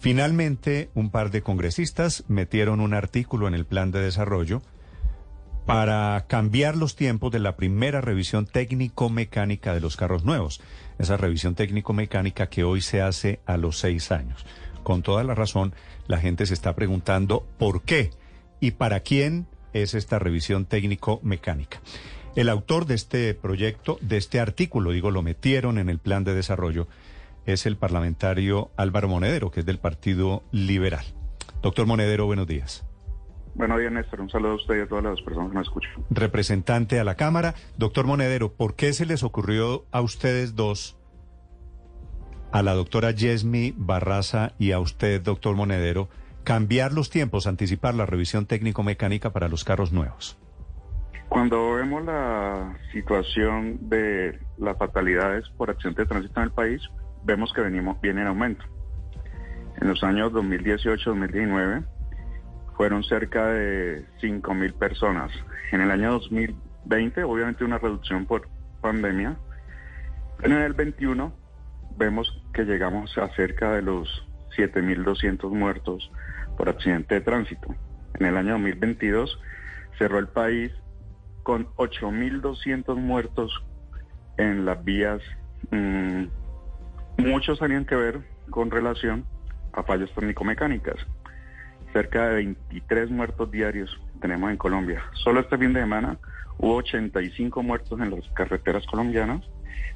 Finalmente, un par de congresistas metieron un artículo en el plan de desarrollo para cambiar los tiempos de la primera revisión técnico-mecánica de los carros nuevos. Esa revisión técnico-mecánica que hoy se hace a los seis años. Con toda la razón, la gente se está preguntando por qué y para quién es esta revisión técnico-mecánica. El autor de este proyecto, de este artículo, digo, lo metieron en el plan de desarrollo, es el parlamentario Álvaro Monedero, que es del Partido Liberal. Doctor Monedero, buenos días. Buenos días, Néstor. Un saludo a usted y a todas las personas que me escuchan. Representante a la Cámara. Doctor Monedero, ¿por qué se les ocurrió a ustedes dos, a la doctora Yesmi Barraza y a usted, doctor Monedero, cambiar los tiempos, anticipar la revisión técnico-mecánica para los carros nuevos? Cuando vemos la situación de las fatalidades por accidente de tránsito en el país, vemos que venimos bien en aumento. En los años 2018-2019 fueron cerca de 5.000 personas. En el año 2020, obviamente una reducción por pandemia. En el 21 vemos que llegamos a cerca de los 7.200 muertos por accidente de tránsito. En el año 2022 cerró el país con 8.200 muertos en las vías. Mm, muchos tenían que ver con relación a fallas técnico-mecánicas. Cerca de 23 muertos diarios tenemos en Colombia. Solo este fin de semana hubo 85 muertos en las carreteras colombianas,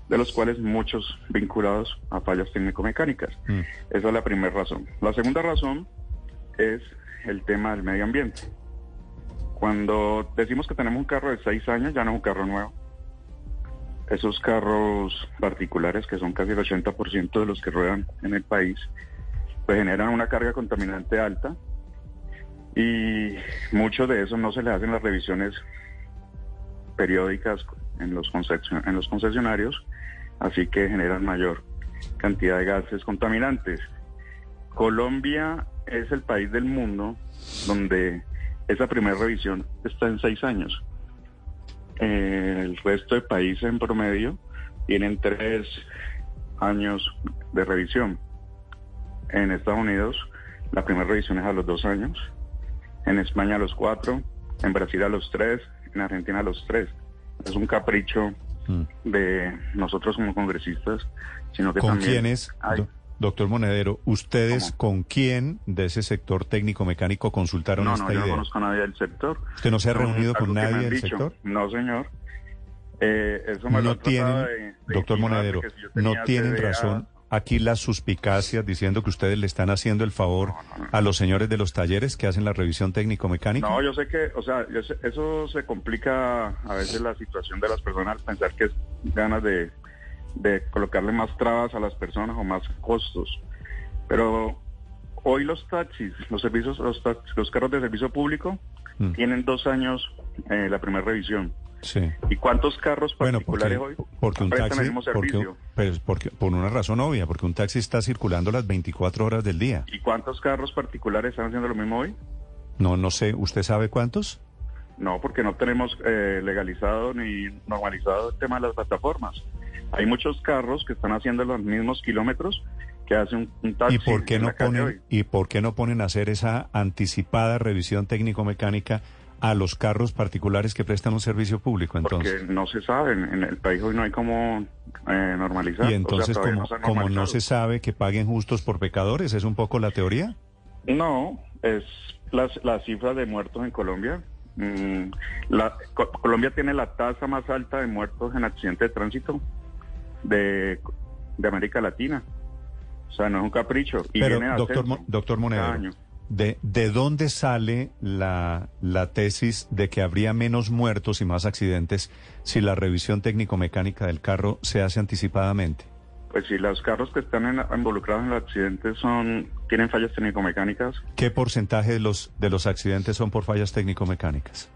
de los cuales muchos vinculados a fallas técnico-mecánicas. Mm. Esa es la primera razón. La segunda razón es el tema del medio ambiente. Cuando decimos que tenemos un carro de 6 años, ya no es un carro nuevo. Esos carros particulares, que son casi el 80% de los que ruedan en el país, pues generan una carga contaminante alta y mucho de eso no se le hacen las revisiones periódicas en los concesionarios, así que generan mayor cantidad de gases contaminantes. Colombia es el país del mundo donde esa primera revisión está en seis años. El resto de países en promedio tienen tres años de revisión. En Estados Unidos la primera revisión es a los dos años en España a los cuatro, en Brasil a los tres, en Argentina a los tres. Es un capricho mm. de nosotros como congresistas, sino que ¿Con también... quiénes, doctor Monedero, ustedes con quién de ese sector técnico-mecánico consultaron esta idea? No, yo no conozco a nadie del sector. ¿Usted no se ha reunido con nadie del sector? No, señor. Eh, eso me no tienen, doctor Monedero, no tienen razón aquí las suspicacias diciendo que ustedes le están haciendo el favor a los señores de los talleres que hacen la revisión técnico-mecánica? No, yo sé que, o sea, eso se complica a veces la situación de las personas al pensar que es ganas de, colocarle más trabas a las personas o más costos. Pero hoy los taxis, los servicios, los, los carros de servicio público mm. tienen dos años eh, la primera revisión. ¿Y cuántos carros particulares hoy porque un taxi, pues, porque, por una razón obvia, porque un taxi está circulando las 24 horas del día. ¿Y cuántos carros particulares están haciendo lo mismo hoy? No, no sé. ¿Usted sabe cuántos? No, porque no tenemos eh, legalizado ni normalizado el tema de las plataformas. Hay muchos carros que están haciendo los mismos kilómetros que hace un, taxi. ¿Y por qué no ponen y por qué no ponen a hacer esa anticipada revisión técnico-mecánica? a los carros particulares que prestan un servicio público, entonces. Porque no se sabe, en el país hoy no hay como eh, normalizar. Y entonces, como, no, se sabe que paguen justos por pecadores, ¿es un poco la teoría? No, es la, la cifra de muertos en Colombia. Mm, la, Colombia tiene la tasa más alta de muertos en accidentes de tránsito de, de América Latina. O sea, no es un capricho. Y Pero, doctor, doctor Monedero, ¿De, ¿De dónde sale la, la tesis de que habría menos muertos y más accidentes si la revisión técnico-mecánica del carro se hace anticipadamente? Pues si los carros que están involucrados en los accidentes son tienen fallas técnico-mecánicas. ¿Qué porcentaje de los, de los accidentes son por fallas técnico-mecánicas?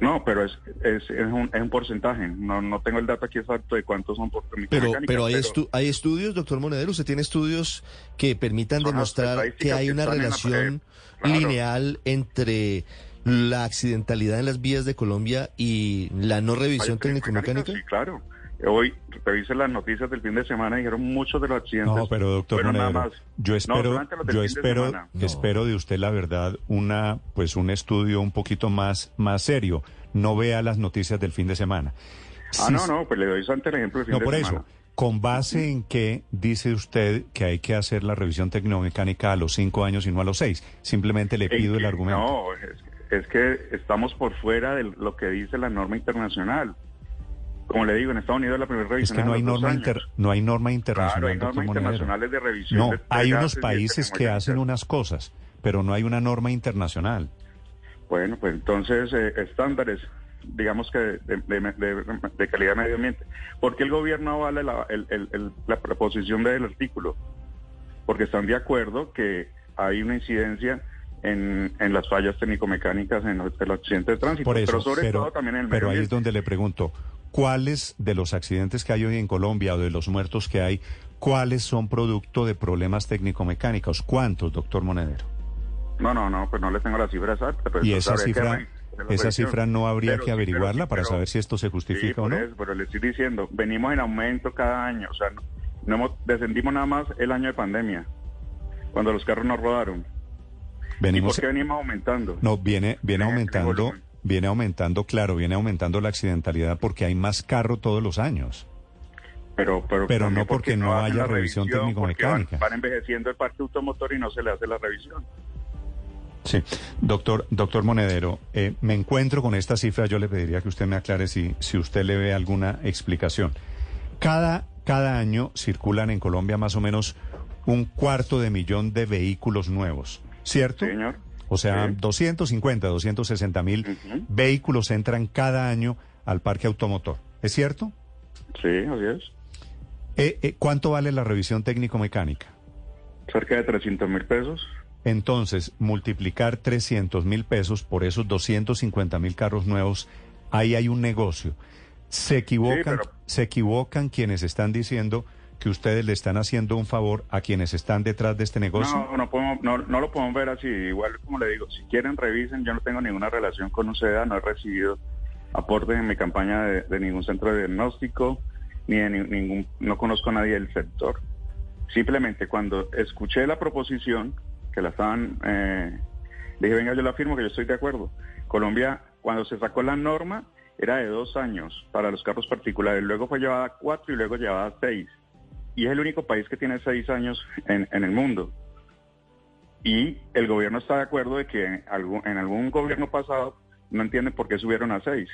No, pero es, es, es, un, es un porcentaje. No, no tengo el dato aquí exacto de cuántos son por Pero, pero hay, hay estudios, doctor Monedero, ¿usted tiene estudios que permitan demostrar que hay una relación lineal entre la accidentalidad en las vías de Colombia y la no revisión técnico-mecánica? Sí, claro. Hoy revise las noticias del fin de semana y dijeron muchos de los accidentes. No, pero doctor Monedero, yo espero, yo espero, espero de usted la verdad una, pues un estudio un poquito más, más serio. No vea las noticias del fin de semana. Ah, no, no, pues le doy ante el ejemplo del fin no, por eso. ¿Con base en qué dice usted que hay que hacer la revisión tecnomecánica a los cinco años y no a los seis? Simplemente le pido el argumento. No, es que estamos por fuera de lo que dice la norma internacional. Como le digo, en Estados Unidos la primera revisión. Es que no hay, norma no hay norma internacional. Claro, hay normas internacionales de revisión. No, hay unos países que hacen unas cosas, pero no hay una norma internacional. Bueno, pues entonces eh, estándares, digamos que de, calidad de medio ambiente. ¿Por qué el gobierno avala la, la proposición del artículo? Porque están de acuerdo que hay una incidencia en, las fallas técnico-mecánicas en los, accidentes de tránsito, pero sobre todo también en el Pero ahí es donde le pregunto, ¿cuáles de los accidentes que hay hoy en Colombia o de los muertos que hay, cuáles son producto de problemas técnico-mecánicos? ¿Cuántos, doctor Monedero? No, no, no, pues no le tengo la cifra exacta. ¿Y esa cifra, esa cifra no habría que averiguarla para saber si esto se justifica o no? pero le estoy diciendo, venimos en aumento cada año, o sea, no, descendimos nada más el año de pandemia, cuando los carros no rodaron. Venimos, ¿Y por qué venimos aumentando? No, viene, viene aumentando, viene aumentando, claro, viene aumentando la accidentalidad porque hay más carro todos los años. Pero, pero, pero no porque, no haya revisión, técnico-mecánica. Van, envejeciendo el parque automotor y no se le hace la revisión. Sí, doctor, doctor Monedero, eh, me encuentro con esta cifra, yo le pediría que usted me aclare si, si usted le ve alguna explicación. Cada, cada año circulan en Colombia más o menos un cuarto de millón de vehículos nuevos. ¿cierto? señor. O sea, 250, 260 mil vehículos entran cada año al parque automotor. ¿Es cierto? Sí, así es. Eh, eh, ¿Cuánto vale la revisión técnico-mecánica? Cerca de 300 mil pesos. Entonces, multiplicar 300 mil pesos por esos 250 mil carros nuevos, ahí hay un negocio. Se equivocan, se equivocan quienes están diciendo que ustedes le están haciendo un favor a quienes están detrás de este negocio? No, no, podemos, no, no, lo podemos ver así. Igual, como le digo, si quieren, revisen. Yo no tengo ninguna relación con UCEDA, no he recibido aportes en mi campaña de, ningún centro de diagnóstico, ni de ningún, no conozco a nadie del sector. Simplemente cuando escuché la proposición, que la estaban, eh, dije, venga, yo la afirmo que yo estoy de acuerdo. Colombia, cuando se sacó la norma, era de dos años para los carros particulares, luego fue llevada a cuatro y luego llevada a seis y es el único país que tiene seis años en, el mundo. Y el gobierno está de acuerdo de que en algún, en algún gobierno pasado no entienden por qué subieron a seis.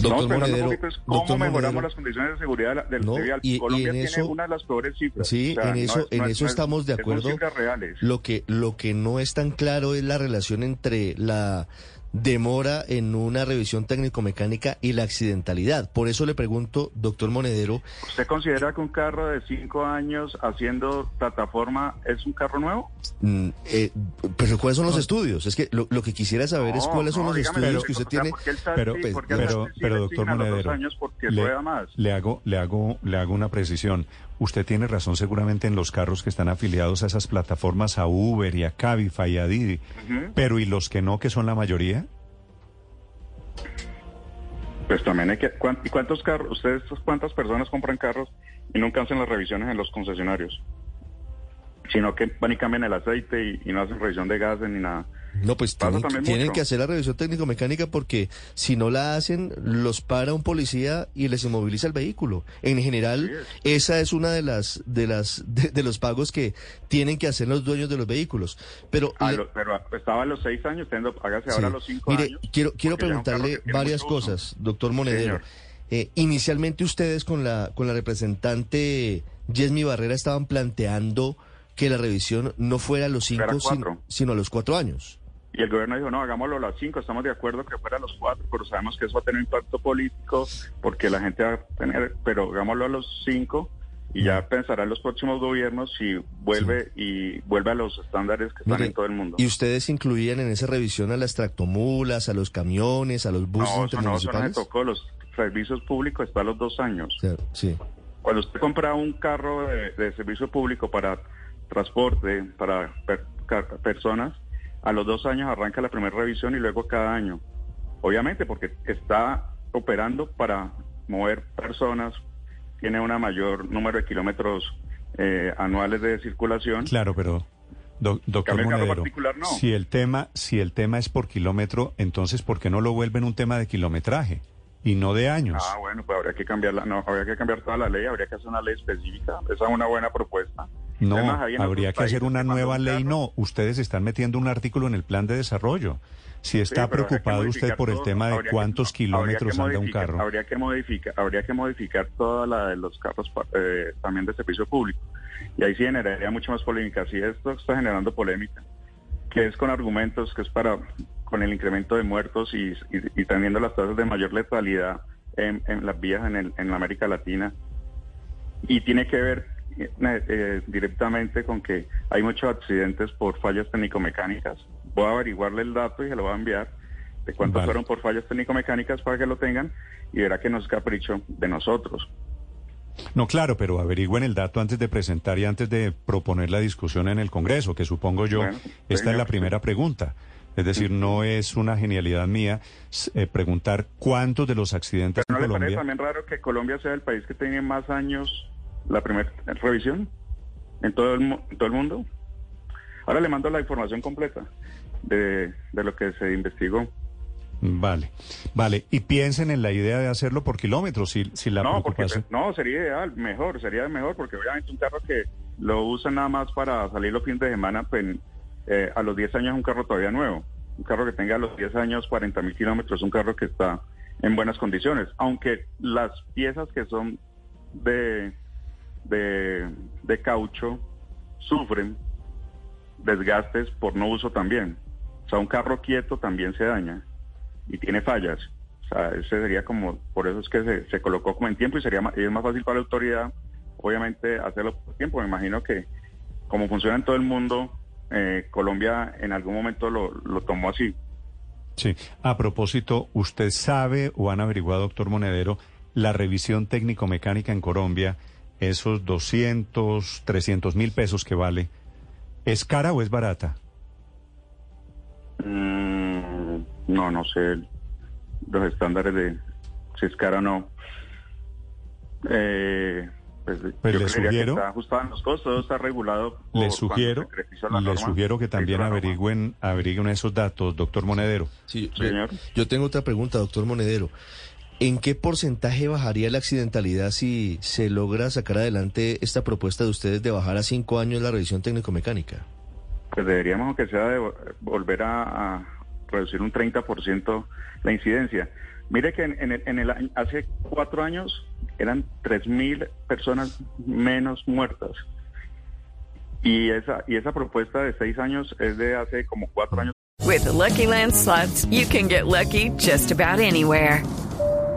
Doctor Monedero, ¿cómo mejoramos las condiciones de seguridad del no, y, Colombia tiene una de las peores cifras. Sí, en eso, en eso estamos de acuerdo. Lo que, lo que no es tan claro es la relación entre la demora en una revisión técnico-mecánica y la accidentalidad. Por eso le pregunto, doctor Monedero. ¿Usted considera que un carro de cinco años haciendo plataforma es un carro nuevo? Mm, eh, pero ¿cuáles son los estudios? Es que lo, que quisiera saber es cuáles son los estudios que usted tiene. pero, pero, pero, doctor Monedero, le, hago, le, hago, le hago una precisión. Usted tiene razón seguramente en los carros que están afiliados a esas plataformas, a Uber y a Cabify y a Didi. Pero ¿y los que no, que son la mayoría? Pues también hay que... ¿Y cuántos carros, ustedes cuántas personas compran carros y nunca hacen las revisiones en los concesionarios? Sino que van y cambian el aceite y no hacen revisión de gases ni nada. No, pues tienen, que hacer la revisión técnico-mecánica porque si no la hacen, los para un policía y les inmoviliza el vehículo. En general, esa es una de las de las de, los pagos que tienen que hacer los dueños de los vehículos. Pero, ah, pero estaba a los seis años, hágase ahora a los cinco Mire, quiero quiero preguntarle varias cosas, doctor Monedero. Eh, inicialmente ustedes con la con la representante Yesmi Barrera estaban planteando que la revisión no fuera a los cinco, sino a los cuatro años. Y el gobierno dijo, no, hagámoslo a las cinco, estamos de acuerdo que fuera a los cuatro, pero sabemos que eso va a tener impacto político porque la gente va a tener, pero hagámoslo a los cinco y ya pensarán los próximos gobiernos si vuelve y vuelve a los estándares que están en todo el mundo. ¿Y ustedes incluían en esa revisión a las tractomulas, a los camiones, a los buses no, internacionales? No, eso no tocó. Los servicios públicos está a los dos años. Sí. Cuando usted compra un carro de, servicio público para transporte, para personas, a los dos años arranca la primera revisión y luego cada año. Obviamente porque está operando para mover personas, tiene una mayor número de kilómetros eh, anuales de circulación. Claro, pero doctor Monedero, si el tema si el tema es por kilómetro, entonces ¿por qué no lo vuelven un tema de kilometraje? y no de años. Ah, bueno, pues habría que cambiarla, no, habría que cambiar toda la ley, habría que hacer una ley específica. Esa es una buena propuesta. No, habría que hacer una nueva ley, no. Ustedes están metiendo un artículo en el plan de desarrollo. Si está preocupado usted por el tema de cuántos kilómetros anda un carro. Habría que modificar, habría que modificar toda la de los carros eh, también de servicio público. Y ahí sí generaría mucho más polémica. Si esto está generando polémica, que es con argumentos, que es para con el incremento de muertos y, y, teniendo las tasas de mayor letalidad en, las vías en, en América Latina. Y tiene que ver eh, directamente con que hay muchos accidentes por fallas técnico-mecánicas voy a averiguarle el dato y se lo voy a enviar de cuántos fueron por fallas técnico-mecánicas para que lo tengan y verá que no es capricho de nosotros. No, claro, pero averigüen el dato antes de presentar y antes de proponer la discusión en el Congreso, que supongo yo, esta es la primera pregunta. Es decir, no es una genialidad mía eh, preguntar cuántos de los accidentes ¿No en le parece también raro que Colombia sea el país que tiene más años la primera revisión en todo el, en todo el mundo? Ahora le mando la información completa de, lo que se investigó. Vale, vale. Y piensen en la idea de hacerlo por kilómetros, si, si la no, porque, no, sería ideal, mejor, sería mejor, porque obviamente un carro que lo usa nada más para salir los fines de semana, pues eh, a los 10 años es un carro todavía nuevo. Un carro que tenga a los 10 años 40 mil kilómetros un carro que está en buenas condiciones. Aunque las piezas que son de, de, de caucho sufren desgastes por no uso también. O sea, un carro quieto también se daña y tiene fallas. O sea, ese sería como, por eso es que se, se colocó como en tiempo y sería más, y es más fácil para la autoridad, obviamente, hacerlo por tiempo. Me imagino que como funciona en todo el mundo, eh, Colombia en algún momento lo, lo tomó así. Sí, a propósito, ¿usted sabe o han averiguado, doctor Monedero, la revisión técnico-mecánica en Colombia, esos 200, 300 mil pesos que vale? ¿Es cara o es barata? Mm, no, no sé los estándares de si es cara o no. Eh, pues, pues le sugiero que está ajustado en los costos, está regulado. le sugiero, le sugiero que también averigüen, averigüen esos datos, doctor Monedero. Sí, señor. Yo tengo otra pregunta, doctor Monedero. ¿En qué porcentaje bajaría la accidentalidad si se logra sacar adelante esta propuesta de ustedes de bajar a cinco años la revisión técnico-mecánica? Pues deberíamos, aunque sea, de volver a, reducir un 30% la incidencia. Mire que en, el, en el, hace cuatro años eran 3.000 personas menos muertas. Y esa, y esa propuesta de seis años es de hace como cuatro años. With Lucky Land slots, you can get lucky just about anywhere.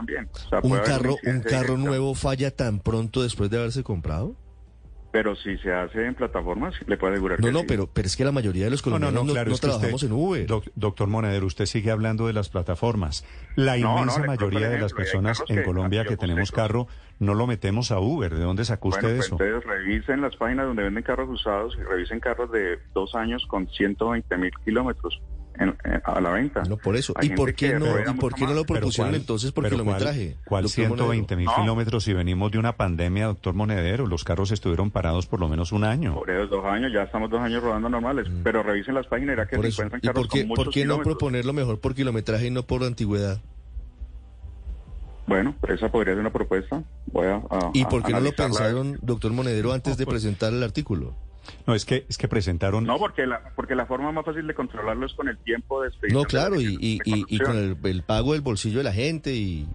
También. ¿Un carro, un carro nuevo falla tan pronto después de haberse comprado? Pero si se hace en plataformas, le puede asegurar No, no, pero, pero es que la mayoría de los colombianos no, trabajamos en Uber. doctor Monedero, usted sigue hablando de las plataformas. La inmensa mayoría de las personas en Colombia que, tenemos carro no lo metemos a Uber. ¿De dónde sacó usted pues eso? Ustedes revisen las páginas donde venden carros usados y revisen carros de dos años con 120 mil kilómetros a la venta. No, por eso. ¿Y por qué, no, ¿y por qué no lo propusieron entonces por kilometraje? ¿Cuál, 120 mil kilómetros si venimos de una pandemia, doctor Monedero? Los carros estuvieron parados por lo menos un año. Por esos dos años, ya estamos dos años rodando normales. Mm. Pero revisen las páginas y que se encuentran carros ¿Y por qué, con ¿por qué no proponerlo mejor por kilometraje y no por antigüedad? Bueno, esa podría ser una propuesta. Voy a, ¿Y por qué no lo pensaron, doctor Monedero, antes de pues presentar el artículo? No, es que es que presentaron... No, porque la, porque la forma más fácil de controlarlo es con el tiempo de No, claro, y, y, y, con el, pago del bolsillo de la gente y...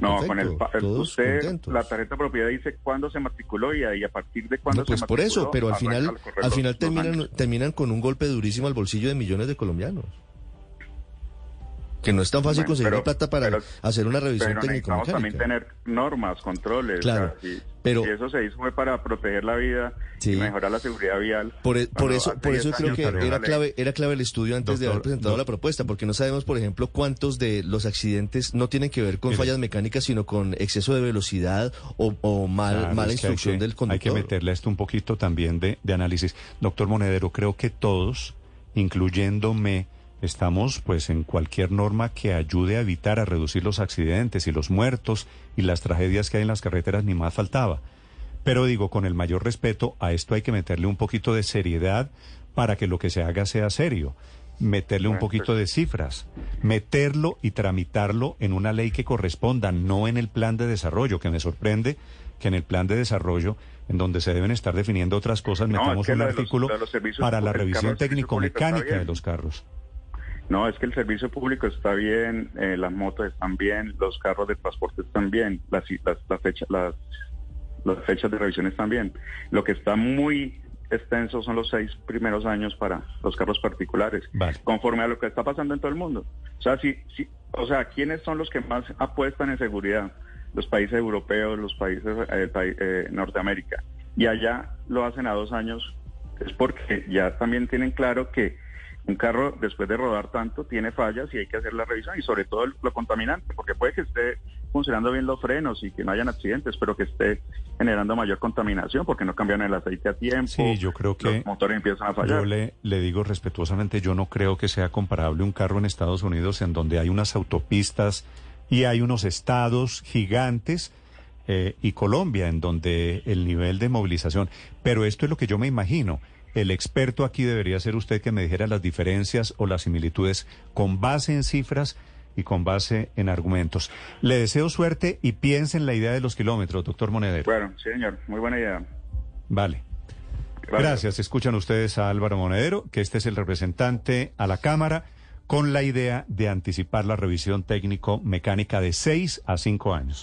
no, con el, usted, la tarjeta de propiedad dice cuándo se matriculó y ahí a partir de cuándo no, pues por eso, pero al final, al final terminan, terminan con un golpe durísimo al bolsillo de millones de colombianos. Que no es tan fácil conseguir plata para hacer una revisión técnica. también tener normas, controles. Claro. Pero, y eso se hizo fue para proteger la vida y mejorar la seguridad vial. Por, e, por eso, por eso creo que era clave, era clave el estudio antes de haber presentado la propuesta, porque no sabemos, por ejemplo, cuántos de los accidentes no tienen que ver con fallas mecánicas, sino con exceso de velocidad o, mal, mala instrucción del conductor. Hay que meterle esto un poquito también de, de análisis. Doctor Monedero, creo que todos, incluyéndome, estamos pues en cualquier norma que ayude a evitar, a reducir los accidentes y los muertos y las tragedias que hay en las carreteras, ni más faltaba. Pero digo, con el mayor respeto, a esto hay que meterle un poquito de seriedad para que lo que se haga sea serio. Meterle un poquito de cifras, meterlo y tramitarlo en una ley que corresponda, no en el plan de desarrollo, que me sorprende que en el plan de desarrollo, en donde se deben estar definiendo otras cosas, metamos un artículo para la revisión técnico-mecánica de los carros. No, es que el servicio público está bien, eh, las motos están bien, los carros de transporte están bien, las, las, las, las, fechas de revisión están bien. Lo que está muy extenso son los seis primeros años para los carros particulares, conforme a lo que está pasando en todo el mundo. O sea, si, si, o sea, ¿quiénes son los que más apuestan en seguridad? Los países europeos, los países eh, eh, Norteamérica. Y allá lo hacen a dos años, es porque ya también tienen claro que un carro después de rodar tanto tiene fallas y hay que hacer la revisión y sobre todo lo contaminante, porque puede que esté funcionando bien los frenos y que no hayan accidentes, pero que esté generando mayor contaminación porque no cambian el aceite a tiempo. Sí, yo creo que los motores empiezan a fallar. Yo le, le digo respetuosamente, yo no creo que sea comparable un carro en Estados Unidos en donde hay unas autopistas y hay unos estados gigantes. Eh, y Colombia, en donde el nivel de movilización. Pero esto es lo que yo me imagino. El experto aquí debería ser usted que me dijera las diferencias o las similitudes con base en cifras y con base en argumentos. Le deseo suerte y piense en la idea de los kilómetros, doctor Monedero. Bueno, señor, muy buena idea. Vale. Gracias. Escuchan ustedes a Álvaro Monedero, que este es el representante a la Cámara con la idea de anticipar la revisión técnico-mecánica de seis a cinco años.